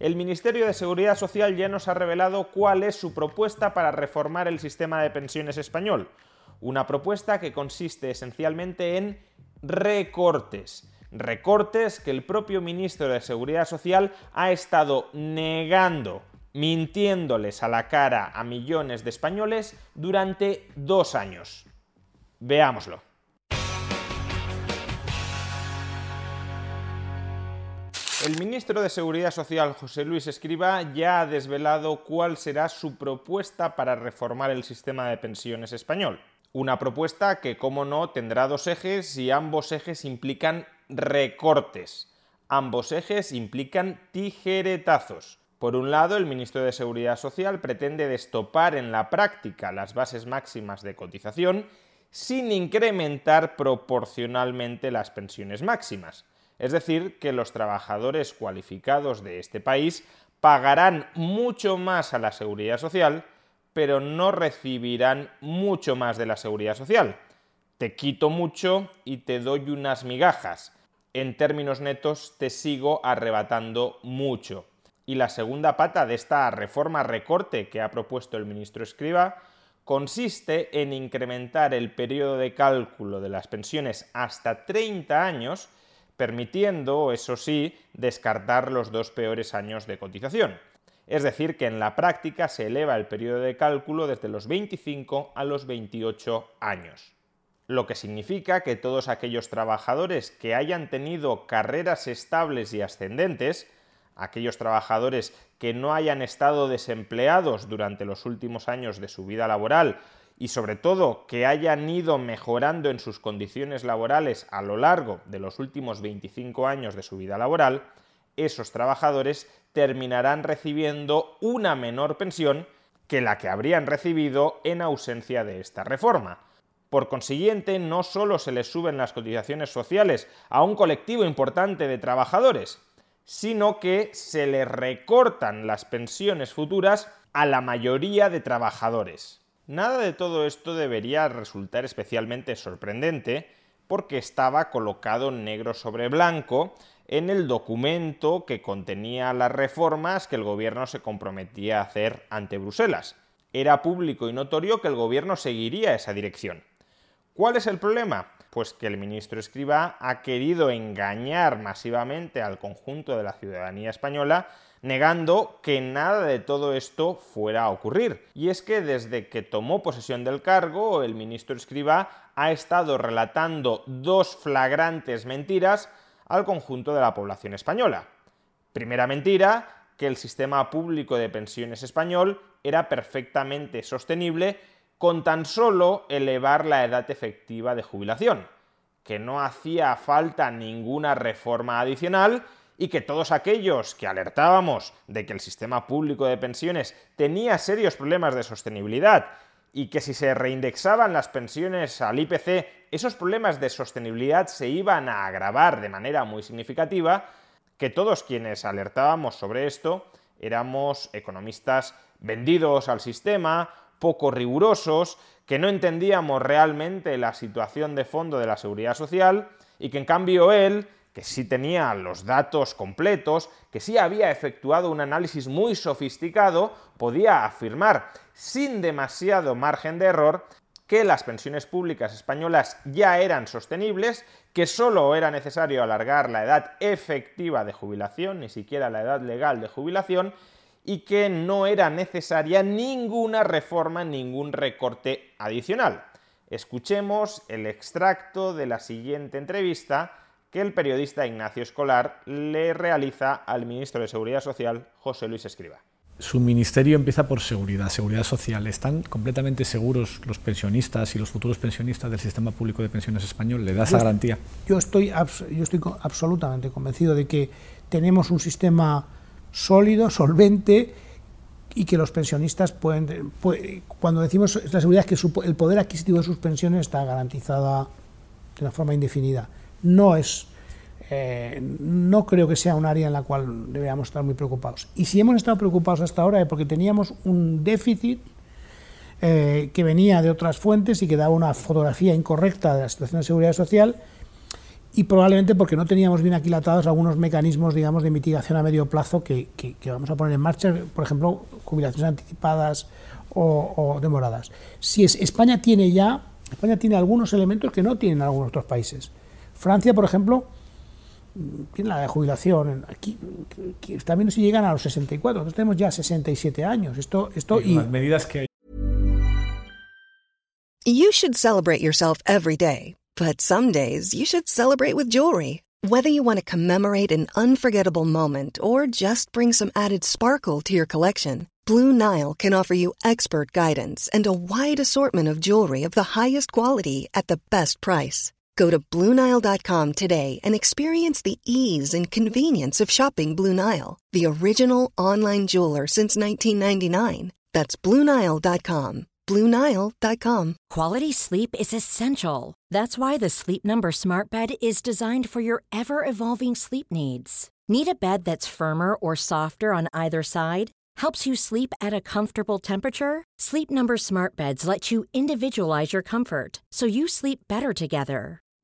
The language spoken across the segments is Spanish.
El Ministerio de Seguridad Social ya nos ha revelado cuál es su propuesta para reformar el sistema de pensiones español. Una propuesta que consiste esencialmente en recortes. Recortes que el propio ministro de Seguridad Social ha estado negando mintiéndoles a la cara a millones de españoles durante dos años. Veámoslo. El ministro de Seguridad Social, José Luis Escriba, ya ha desvelado cuál será su propuesta para reformar el sistema de pensiones español. Una propuesta que, como no, tendrá dos ejes y ambos ejes implican recortes. Ambos ejes implican tijeretazos. Por un lado, el ministro de Seguridad Social pretende destopar en la práctica las bases máximas de cotización sin incrementar proporcionalmente las pensiones máximas. Es decir, que los trabajadores cualificados de este país pagarán mucho más a la seguridad social, pero no recibirán mucho más de la seguridad social. Te quito mucho y te doy unas migajas. En términos netos te sigo arrebatando mucho. Y la segunda pata de esta reforma recorte que ha propuesto el ministro Escriba consiste en incrementar el periodo de cálculo de las pensiones hasta 30 años permitiendo, eso sí, descartar los dos peores años de cotización. Es decir, que en la práctica se eleva el periodo de cálculo desde los 25 a los 28 años. Lo que significa que todos aquellos trabajadores que hayan tenido carreras estables y ascendentes, aquellos trabajadores que no hayan estado desempleados durante los últimos años de su vida laboral y sobre todo que hayan ido mejorando en sus condiciones laborales a lo largo de los últimos 25 años de su vida laboral, esos trabajadores terminarán recibiendo una menor pensión que la que habrían recibido en ausencia de esta reforma. Por consiguiente, no solo se les suben las cotizaciones sociales a un colectivo importante de trabajadores, sino que se les recortan las pensiones futuras a la mayoría de trabajadores. Nada de todo esto debería resultar especialmente sorprendente porque estaba colocado negro sobre blanco en el documento que contenía las reformas que el gobierno se comprometía a hacer ante Bruselas. Era público y notorio que el gobierno seguiría esa dirección. ¿Cuál es el problema? Pues que el ministro Escriba ha querido engañar masivamente al conjunto de la ciudadanía española negando que nada de todo esto fuera a ocurrir. Y es que desde que tomó posesión del cargo, el ministro Escriba ha estado relatando dos flagrantes mentiras al conjunto de la población española. Primera mentira, que el sistema público de pensiones español era perfectamente sostenible con tan solo elevar la edad efectiva de jubilación, que no hacía falta ninguna reforma adicional y que todos aquellos que alertábamos de que el sistema público de pensiones tenía serios problemas de sostenibilidad y que si se reindexaban las pensiones al IPC, esos problemas de sostenibilidad se iban a agravar de manera muy significativa, que todos quienes alertábamos sobre esto éramos economistas vendidos al sistema, poco rigurosos, que no entendíamos realmente la situación de fondo de la seguridad social y que en cambio él que sí tenía los datos completos, que sí había efectuado un análisis muy sofisticado, podía afirmar sin demasiado margen de error que las pensiones públicas españolas ya eran sostenibles, que solo era necesario alargar la edad efectiva de jubilación, ni siquiera la edad legal de jubilación, y que no era necesaria ninguna reforma, ningún recorte adicional. Escuchemos el extracto de la siguiente entrevista que el periodista Ignacio Escolar le realiza al ministro de Seguridad Social, José Luis Escriba. su ministerio empieza por seguridad, seguridad social. ¿Están completamente seguros los pensionistas y los futuros pensionistas del sistema público de pensiones español? ¿Le da esa garantía? Yo estoy, yo estoy absolutamente convencido de que tenemos un sistema sólido, solvente y que los pensionistas pueden, cuando decimos la seguridad es que el poder adquisitivo de sus pensiones está garantizada de una forma indefinida. No es eh, no creo que sea un área en la cual deberíamos estar muy preocupados. Y si hemos estado preocupados hasta ahora es porque teníamos un déficit eh, que venía de otras fuentes y que daba una fotografía incorrecta de la situación de seguridad social y probablemente porque no teníamos bien aquilatados algunos mecanismos, digamos, de mitigación a medio plazo que, vamos a poner en marcha, por ejemplo, jubilaciones anticipadas o, demoradas. Si es, España tiene ya, España tiene algunos elementos que no tienen algunos otros países. Francia, por ejemplo, mm, tiene la jubilación. Aquí, también si llegan a los 64, nosotros tenemos ya 67 años. Esto, esto y, las medidas que You should celebrate yourself every day, but some days you should celebrate with jewelry. Whether you want to commemorate an unforgettable moment or just bring some added sparkle to your collection, Blue Nile can offer you expert guidance and a wide assortment of jewelry of the highest quality at the best price. Go to Bluenile.com today and experience the ease and convenience of shopping Blue Nile, the original online jeweler since 1999. That's Bluenile.com. Bluenile.com. Quality sleep is essential. That's why the Sleep Number Smart Bed is designed for your ever evolving sleep needs. Need a bed that's firmer or softer on either side? Helps you sleep at a comfortable temperature? Sleep Number Smart Beds let you individualize your comfort so you sleep better together.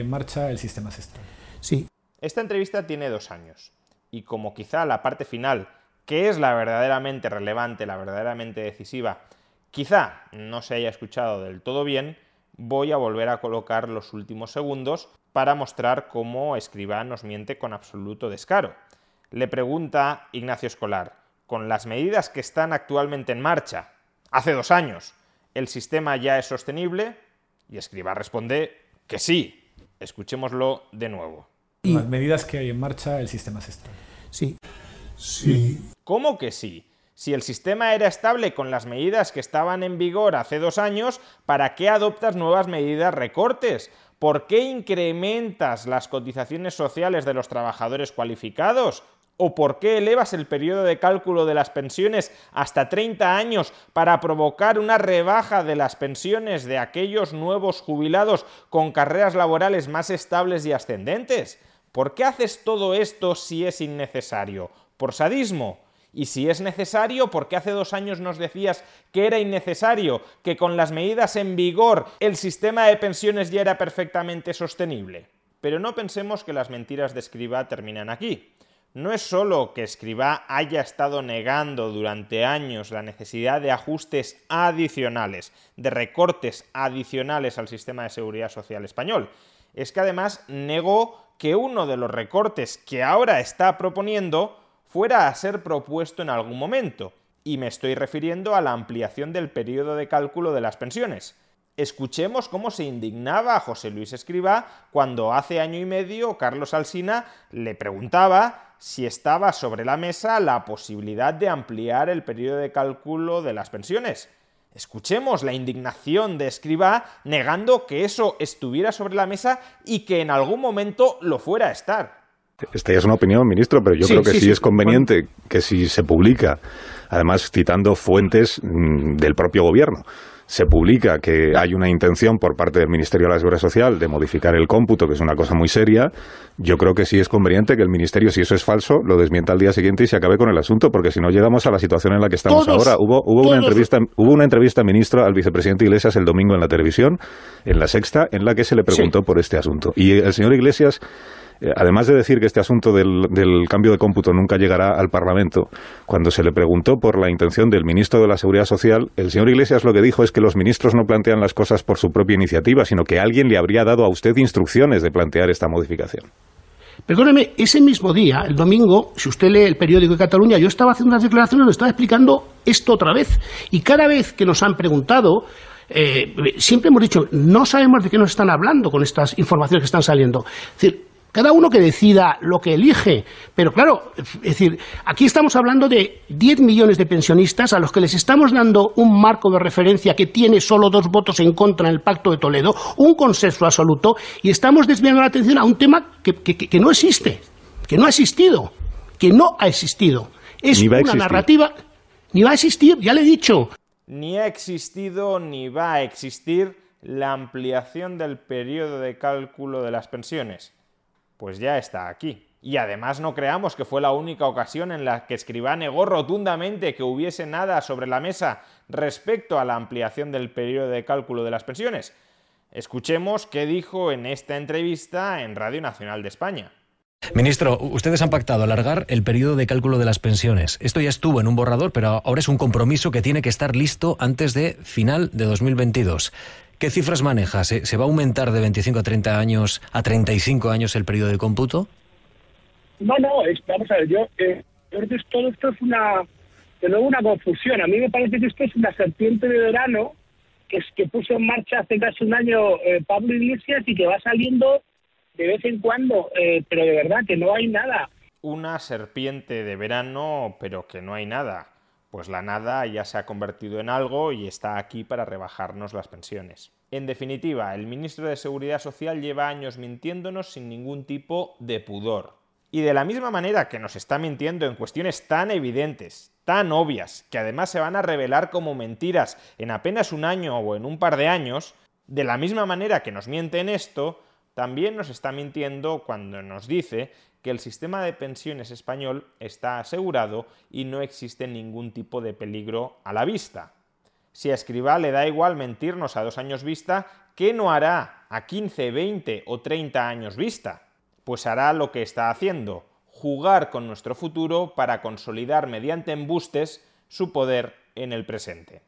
En marcha el sistema sexto. Sí. Esta entrevista tiene dos años. Y como quizá la parte final, que es la verdaderamente relevante, la verdaderamente decisiva, quizá no se haya escuchado del todo bien, voy a volver a colocar los últimos segundos para mostrar cómo Escribá nos miente con absoluto descaro. Le pregunta Ignacio Escolar, con las medidas que están actualmente en marcha, hace dos años, ¿el sistema ya es sostenible? Y Escribá responde que sí, Escuchémoslo de nuevo. Las medidas que hay en marcha, el sistema es estable. Sí. Sí. ¿Cómo que sí? Si el sistema era estable con las medidas que estaban en vigor hace dos años, ¿para qué adoptas nuevas medidas recortes? ¿Por qué incrementas las cotizaciones sociales de los trabajadores cualificados? ¿O por qué elevas el periodo de cálculo de las pensiones hasta 30 años para provocar una rebaja de las pensiones de aquellos nuevos jubilados con carreras laborales más estables y ascendentes? ¿Por qué haces todo esto si es innecesario? ¿Por sadismo? Y si es necesario, ¿por qué hace dos años nos decías que era innecesario, que con las medidas en vigor el sistema de pensiones ya era perfectamente sostenible? Pero no pensemos que las mentiras de Escriba terminan aquí no es solo que Escribá haya estado negando durante años la necesidad de ajustes adicionales, de recortes adicionales al sistema de seguridad social español, es que además negó que uno de los recortes que ahora está proponiendo fuera a ser propuesto en algún momento, y me estoy refiriendo a la ampliación del periodo de cálculo de las pensiones. Escuchemos cómo se indignaba a José Luis Escribá cuando hace año y medio Carlos Alsina le preguntaba si estaba sobre la mesa la posibilidad de ampliar el periodo de cálculo de las pensiones. Escuchemos la indignación de Escribá negando que eso estuviera sobre la mesa y que en algún momento lo fuera a estar. Esta ya es una opinión, ministro, pero yo creo que sí, es conveniente que si se publica, además citando fuentes mm, del propio gobierno, se publica que hay una intención por parte del Ministerio de la Seguridad Social de modificar el cómputo, que es una cosa muy seria, yo creo que sí es conveniente que el Ministerio, si eso es falso, lo desmienta al día siguiente y se acabe con el asunto, porque si no llegamos a la situación en la que estamos ahora. Hubo, hubo una entrevista, hubo una entrevista ministro al vicepresidente Iglesias el domingo en la televisión, en la sexta, en la que se le preguntó por este asunto. Y el señor Iglesias además de decir que este asunto del, cambio de cómputo nunca llegará al Parlamento, cuando se le preguntó por la intención del ministro de la Seguridad Social, el señor Iglesias lo que dijo es que los ministros no plantean las cosas por su propia iniciativa, sino que alguien le habría dado a usted instrucciones de plantear esta modificación. Perdóneme, ese mismo día, el domingo, si usted lee el periódico de Cataluña, yo estaba haciendo unas declaraciones donde estaba explicando esto otra vez. Y cada vez que nos han preguntado, eh, siempre hemos dicho, no sabemos de qué nos están hablando con estas informaciones que están saliendo. Es decir, cada uno que decida lo que elige. Pero claro, es decir, aquí estamos hablando de 10 millones de pensionistas a los que les estamos dando un marco de referencia que tiene solo dos votos en contra en el Pacto de Toledo, un consenso absoluto, y estamos desviando la atención a un tema que, no existe, que no ha existido, que no ha existido. Es una narrativa, ni va a existir, ya le he dicho. Ni ha existido ni va a existir la ampliación del periodo de cálculo de las pensiones pues ya está aquí. Y además no creamos que fue la única ocasión en la que Escribá negó rotundamente que hubiese nada sobre la mesa respecto a la ampliación del periodo de cálculo de las pensiones. Escuchemos qué dijo en esta entrevista en Radio Nacional de España. Ministro, ustedes han pactado alargar el periodo de cálculo de las pensiones. Esto ya estuvo en un borrador, pero ahora es un compromiso que tiene que estar listo antes de final de 2022. ¿Qué cifras maneja? ¿Se, va a aumentar de 25 a 30 años a 35 años el periodo de cómputo? No, no, vamos a ver, yo eh, creo que todo esto es una, de nuevo una confusión. A mí me parece que esto es una serpiente de verano que, es, que puso en marcha hace casi un año eh, Pablo Iglesias y que va saliendo de vez en cuando, eh, pero de verdad que no hay nada. Una serpiente de verano, pero que no hay nada pues la nada ya se ha convertido en algo y está aquí para rebajarnos las pensiones. En definitiva, el ministro de Seguridad Social lleva años mintiéndonos sin ningún tipo de pudor. Y de la misma manera que nos está mintiendo en cuestiones tan evidentes, tan obvias, que además se van a revelar como mentiras en apenas un año o en un par de años, de la misma manera que nos miente en esto, también nos está mintiendo cuando nos dice que el sistema de pensiones español está asegurado y no existe ningún tipo de peligro a la vista. Si a Escribá le da igual mentirnos a dos años vista, ¿qué no hará a 15, 20 o 30 años vista? Pues hará lo que está haciendo, jugar con nuestro futuro para consolidar mediante embustes su poder en el presente.